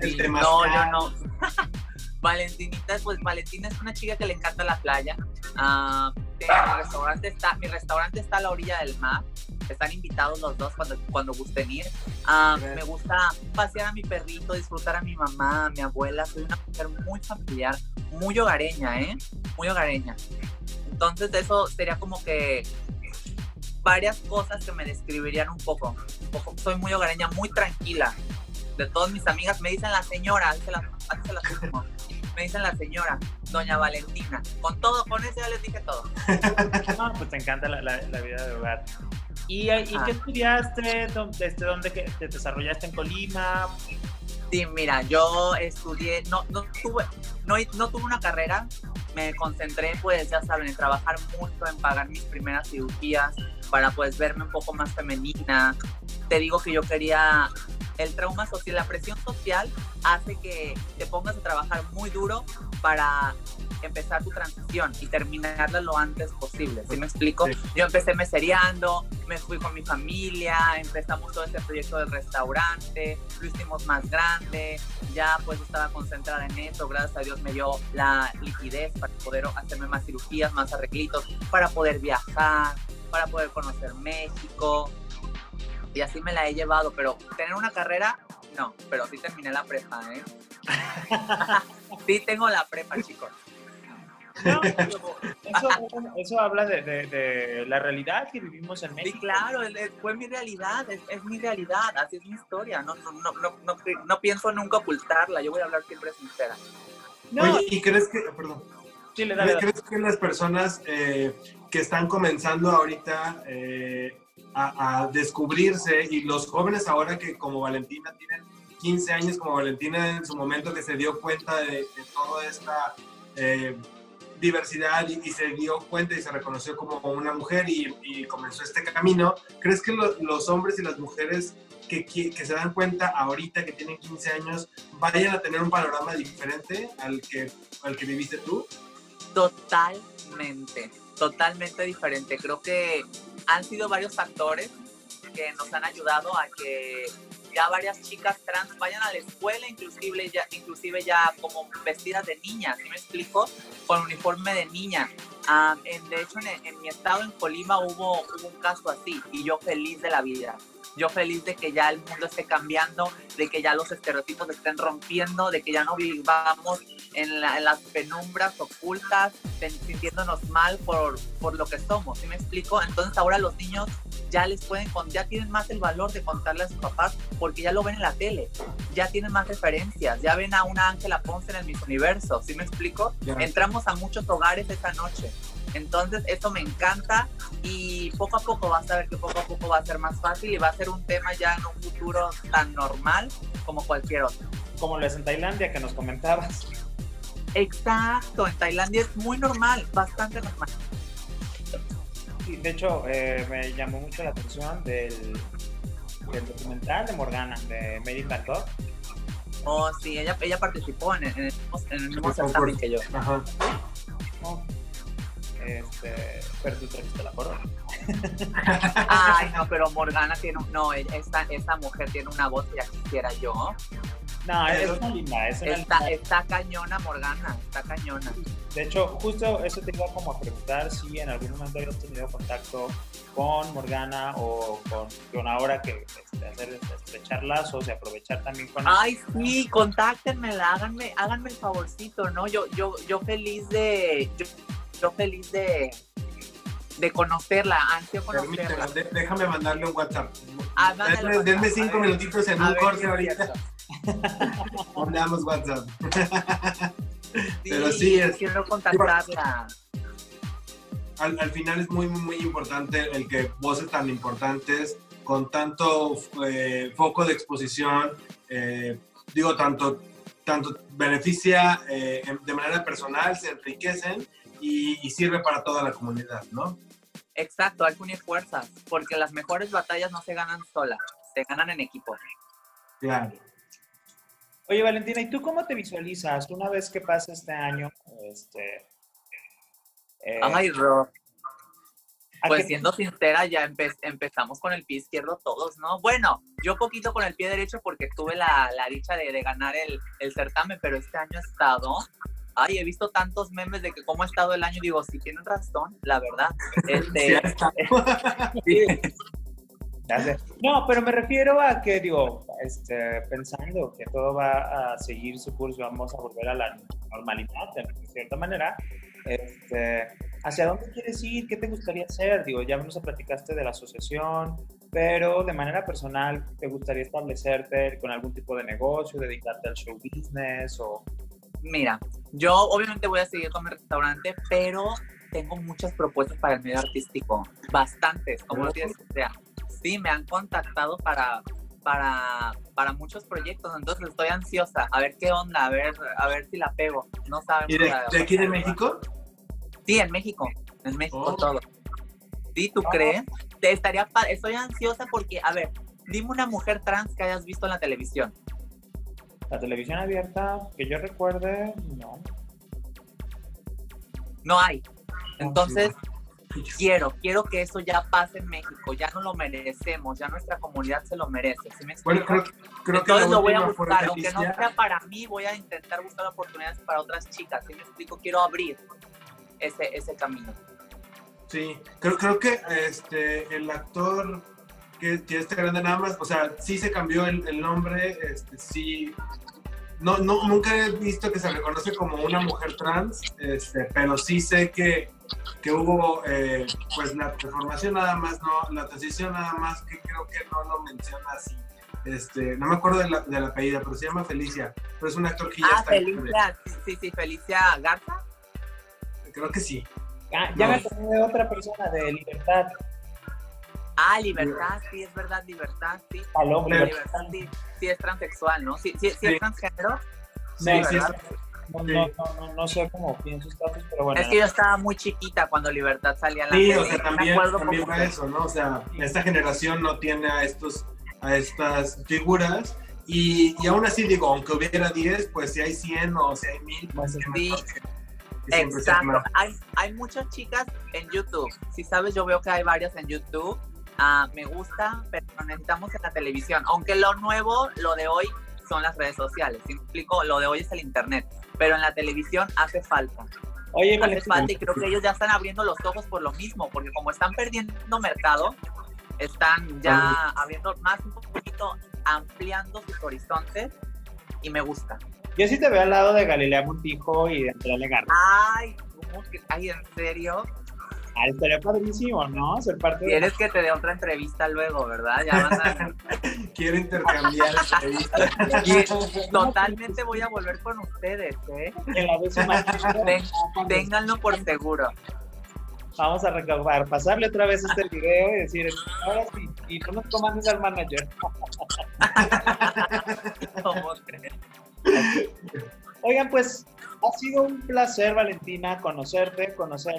el No, yo no. <laughs> <laughs> Valentinita, pues Valentina es una chica que le encanta la playa. Uh, mi, restaurante está, mi restaurante está a la orilla del mar. Están invitados los dos cuando, cuando gusten ir. Uh, me gusta pasear a mi perrito, disfrutar a mi mamá, a mi abuela. Soy una mujer muy familiar, muy hogareña, ¿eh? Muy hogareña. Entonces eso sería como que varias cosas que me describirían un poco. Un poco soy muy hogareña, muy tranquila. De todas mis amigas me dicen la señora, se la, se la me dicen la señora, doña Valentina. Con todo, con eso ya les dije todo. <laughs> no, pues te encanta la, la, vida de hogar. ¿Y, y qué estudiaste? ¿Dónde, este, dónde te desarrollaste en Colima? Sí, mira, yo estudié, no, no tuve, no, no tuve una carrera, me concentré, pues ya saben, en trabajar mucho, en pagar mis primeras cirugías para pues verme un poco más femenina. Te digo que yo quería el trauma social, la presión social hace que te pongas a trabajar muy duro para empezar tu transición y terminarla lo antes posible. ¿Sí me explico? Yo empecé mesereando, me fui con mi familia, empezamos todo este proyecto del restaurante, lo hicimos más grande, ya pues estaba concentrada en eso, gracias a Dios me dio la liquidez para poder hacerme más cirugías, más arreglitos, para poder viajar, para poder conocer México. Y así me la he llevado, pero tener una carrera, no, pero sí terminé la prepa, ¿eh? <laughs> sí tengo la prepa, chicos. eso, habla de, la realidad que vivimos en México. Sí, claro, fue mi realidad, es, mi realidad, así es mi historia. No, no, no, no, no pienso nunca ocultarla, yo voy a hablar siempre sincera. Oye, ¿y crees que, perdón, ¿crees que las personas eh, que están comenzando ahorita eh, a, descubrirse y los jóvenes ahora que como Valentina tienen 15 años, como Valentina en su momento que se dio cuenta de, toda esta eh, diversidad y, se dio cuenta y se reconoció como una mujer y, comenzó este camino, ¿crees que los hombres y las mujeres que, que, se dan cuenta ahorita que tienen 15 años vayan a tener un panorama diferente al que, al que viviste tú? Totalmente, totalmente diferente. Creo que han sido varios factores que nos han ayudado a que ya varias chicas trans vayan a la escuela, inclusive ya, inclusive ya como vestidas de niñas, ¿sí me explico? Con uniforme de niña. en, de hecho, en, mi estado, en Colima, hubo, hubo un caso así y yo feliz de la vida. Yo feliz de que ya el mundo esté cambiando, de que ya los estereotipos estén rompiendo, de que ya no vivamos en, las penumbras ocultas, sintiéndonos mal por, por lo que somos, ¿sí me explico? Entonces ahora los niños ya les pueden, ya tienen más el valor de contarle a sus papás porque ya lo ven en la tele, ya tienen más referencias, ya ven a una Ángela Ponce en el Miss Universo, ¿sí me explico? Entramos a muchos hogares esta noche. Entonces, esto me encanta y poco a poco vas a ver que poco a poco va a ser más fácil y va a ser un tema ya en un futuro tan normal como cualquier otro. Como lo es en Tailandia que nos comentabas. Exacto, en Tailandia es muy normal, bastante normal. de hecho, eh, me llamó mucho la atención del, documental de Morgana, de in Bangkok. Oh, sí, ella, ella participó en, el, mismo certamen que yo. Ajá. Oh, este, pero tú trajiste la corona. <laughs> Ay, no, pero Morgana tiene un, no, esta, esta mujer tiene una voz que ya quisiera yo. No, es una linda, es una está, está cañona Morgana, está cañona. De hecho, justo eso te iba como a preguntar si en algún momento hayas tenido contacto con Morgana o con, con ahora que este, hacer estrechar lazos y aprovechar también con Ay, sí, contáctenmela, háganme, háganme el favorcito, ¿no? Yo, yo, yo feliz de, yo feliz de, de conocerla, ansio conocerla. déjame mandarle un WhatsApp. Ah, denme, cinco minutitos en un corte ahorita. Mandamos <laughs> WhatsApp. Pero sí, es, quiero contactarla. Al, al, final es muy, muy, importante el que voces tan importantes, con tanto eh, foco de exposición, eh, digo, tanto, tanto beneficia eh, de manera personal, se enriquecen y, sirve para toda la comunidad, ¿no? Exacto, hay que unir fuerzas, porque las mejores batallas no se ganan solas, se ganan en equipo. Claro. Oye, Valentina, ¿y tú cómo te visualizas una vez que pasa este año? Este, eh, Ay, Ro. Pues siendo sincera, ya empezamos con el pie izquierdo todos, ¿no? Bueno, yo poquito con el pie derecho porque tuve la, dicha de, de ganar el, el, certamen, pero este año he estado ay, he visto tantos memes de que cómo ha estado el año, digo, sí tienen razón, la verdad. <laughs> Este, <laughs> no, pero me refiero a que, digo, este, pensando que todo va a seguir su curso, vamos a volver a la normalidad de cierta manera, este, ¿hacia dónde quieres ir? ¿Qué te gustaría hacer? Digo, ya nos platicaste de la asociación, pero de manera personal, ¿te gustaría establecerte con algún tipo de negocio, dedicarte al show business o Mira, yo obviamente voy a seguir con mi restaurante, pero tengo muchas propuestas para el medio artístico, bastantes, como lo tienes sea. Sí, me han contactado para, para, para muchos proyectos, entonces estoy ansiosa, a ver qué onda, a ver, a ver si la pego. No sabemos. ¿Y de, aquí de México? Sí, en México, en México oh. todo. ¿Sí, tú crees? Te estaría estoy ansiosa porque, a ver, dime una mujer trans que hayas visto en la televisión. La televisión abierta, que yo recuerde, no. No hay. Entonces, quiero, quiero que eso ya pase en México, ya no lo merecemos, ya nuestra comunidad se lo merece. bueno, creo, creo que lo voy a buscar, aunque no sea para mí, voy a intentar buscar oportunidades para otras chicas. Si me explico, quiero abrir ese, ese camino. Sí, creo, creo que este, el actor que, que este grande nada más, o sea, sí se cambió el, el nombre, este, sí no, no, nunca he visto que se reconoce como una mujer trans, este, pero sí sé que, que hubo eh, pues la transformación nada más, no, la transición nada más, que creo que no lo menciona así. Este, no me acuerdo de la, de la apellida, pero se llama Felicia, pero es una actor que ya ah, Felicia, sí, sí, Felicia Garza. Creo que sí. Ah, ya me acordé de otra persona de Libertad. Ah, Libertad, sí, es verdad, Libertad, sí. Libertad, sí sí es transexual, ¿no? Sí, sí, sí, es transgénero. Sí, sí, no, no, no, no, sé cómo pienso status, pero bueno. Es que yo estaba muy chiquita cuando Libertad salía a la Sí, o sea, también, también fue eso, ¿no? O sea, esta generación no tiene a, estos, a estas figuras y, y aún así digo, aunque hubiera 10, pues si hay 100 o si hay 1000, pues sí. Exacto, hay, hay muchas chicas en YouTube. Si sabes, yo veo que hay varias en YouTube Ah, me gusta, pero necesitamos en la televisión. Aunque lo nuevo, lo de hoy, son las redes sociales. explico? Lo de hoy es el Internet. Pero en la televisión hace falta. Oye, hace falta y creo que ellos ya están abriendo los ojos por lo mismo, porque como están perdiendo mercado, están ya abriendo más un poquito, ampliando sus horizontes y me gusta. Yo sí te veo al lado de Galilea Montijo y de Andrea Legarda. Ay, ¿cómo que? Ay, ¿en serio? Ah, estaría padrísimo, ¿no? Ser parte Quieres que te dé otra entrevista luego, ¿verdad? Ya van a... <laughs> Quiero intercambiar entrevistas. Totalmente voy a volver con ustedes, ¿eh? En la Ténganlo por seguro. Vamos a recabar, pasarle otra vez este video y decir, ahora sí, y tú nos comandes al manager. <laughs> ¿Cómo crees? Oigan, pues ha sido un placer, Valentina, conocerte, conocer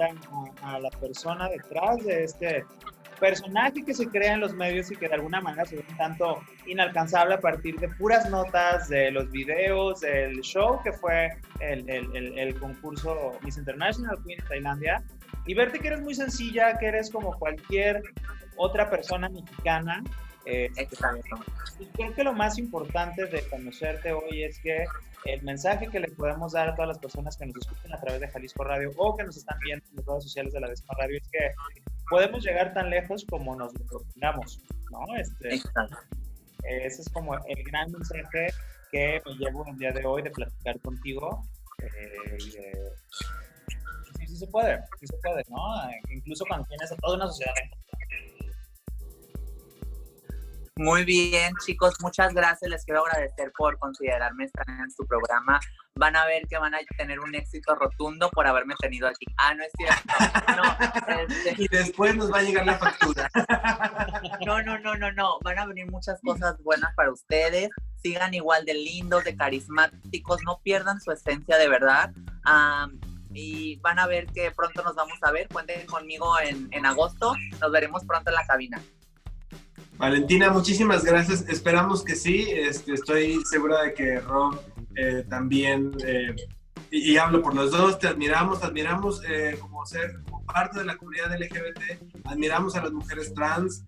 a, la persona detrás de este personaje que se crea en los medios y que de alguna manera se ve un tanto inalcanzable a partir de puras notas, de los videos, del show que fue el, el, el, concurso Miss International Queen en Tailandia, y verte que eres muy sencilla, que eres como cualquier otra persona mexicana. Eh, y creo que lo más importante de conocerte hoy es que el mensaje que le podemos dar a todas las personas que nos escuchan a través de Jalisco Radio o que nos están viendo en las redes sociales de la décima radio es que podemos llegar tan lejos como nos lo propongamos, ¿no? Este, ese es como el gran mensaje que me llevo el día de hoy de platicar contigo. Eh, sí, sí se puede, sí se puede, ¿no? Incluso cuando tienes a toda una sociedad en muy bien, chicos, muchas gracias. Les quiero agradecer por considerarme estar en su programa. Van a ver que van a tener un éxito rotundo por haberme tenido aquí. Ah, no es cierto. No, este Y después nos va a llegar la factura. No, no, no, no, no. Van a venir muchas cosas buenas para ustedes. Sigan igual de lindos, de carismáticos. No pierdan su esencia de verdad. y van a ver que pronto nos vamos a ver. Cuenten conmigo en, en agosto. Nos veremos pronto en la cabina. Valentina, muchísimas gracias. Esperamos que sí. Este, estoy segura de que Rob eh, también, eh, y, hablo por los dos, te admiramos, admiramos eh, como ser como parte de la comunidad LGBT, admiramos a las mujeres trans.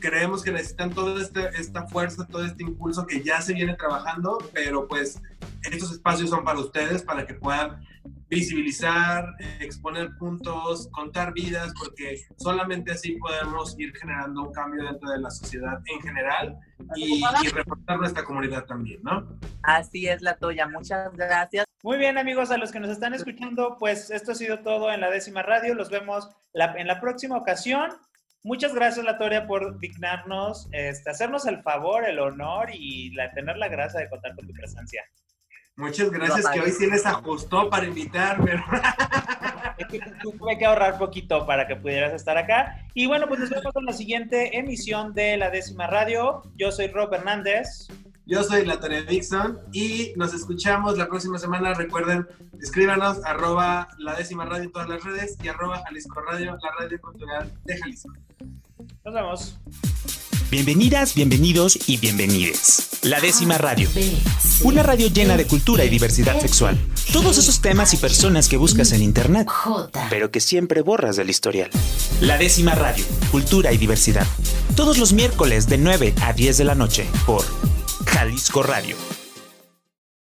creemos que necesitan toda esta fuerza, todo este impulso que ya se viene trabajando, pero pues estos espacios son para ustedes, para que puedan visibilizar, exponer puntos, contar vidas, porque solamente así podemos ir generando un cambio dentro de la sociedad en general y, y reforzar nuestra comunidad también, ¿no? Así es la tuya, muchas gracias. Muy bien amigos, a los que nos están escuchando, pues esto ha sido todo en la décima radio, los vemos en la próxima ocasión. Muchas gracias, Latoria, por dignarnos, este, hacernos el favor, el honor y la, tener la gracia de contar con tu presencia. Muchas gracias, que hoy sí les ajustó para invitarme. tuve que ahorrar poquito para que pudieras estar acá. Y bueno, pues nos vemos en la siguiente emisión de La Décima Radio. Yo soy Rob Hernández. Yo soy la Dixon y nos escuchamos la próxima semana. Recuerden, escríbanos arroba la décima radio en todas las redes y arroba Jalisco Radio, la radio cultural de Jalisco. Nos vemos. Bienvenidas, bienvenidos y bienvenides. La décima radio. Una radio llena de cultura y diversidad sexual. Todos esos temas y personas que buscas en internet, pero que siempre borras del historial. La décima radio. Cultura y diversidad. Todos los miércoles de 9 a 10 de la noche por Jalisco Radio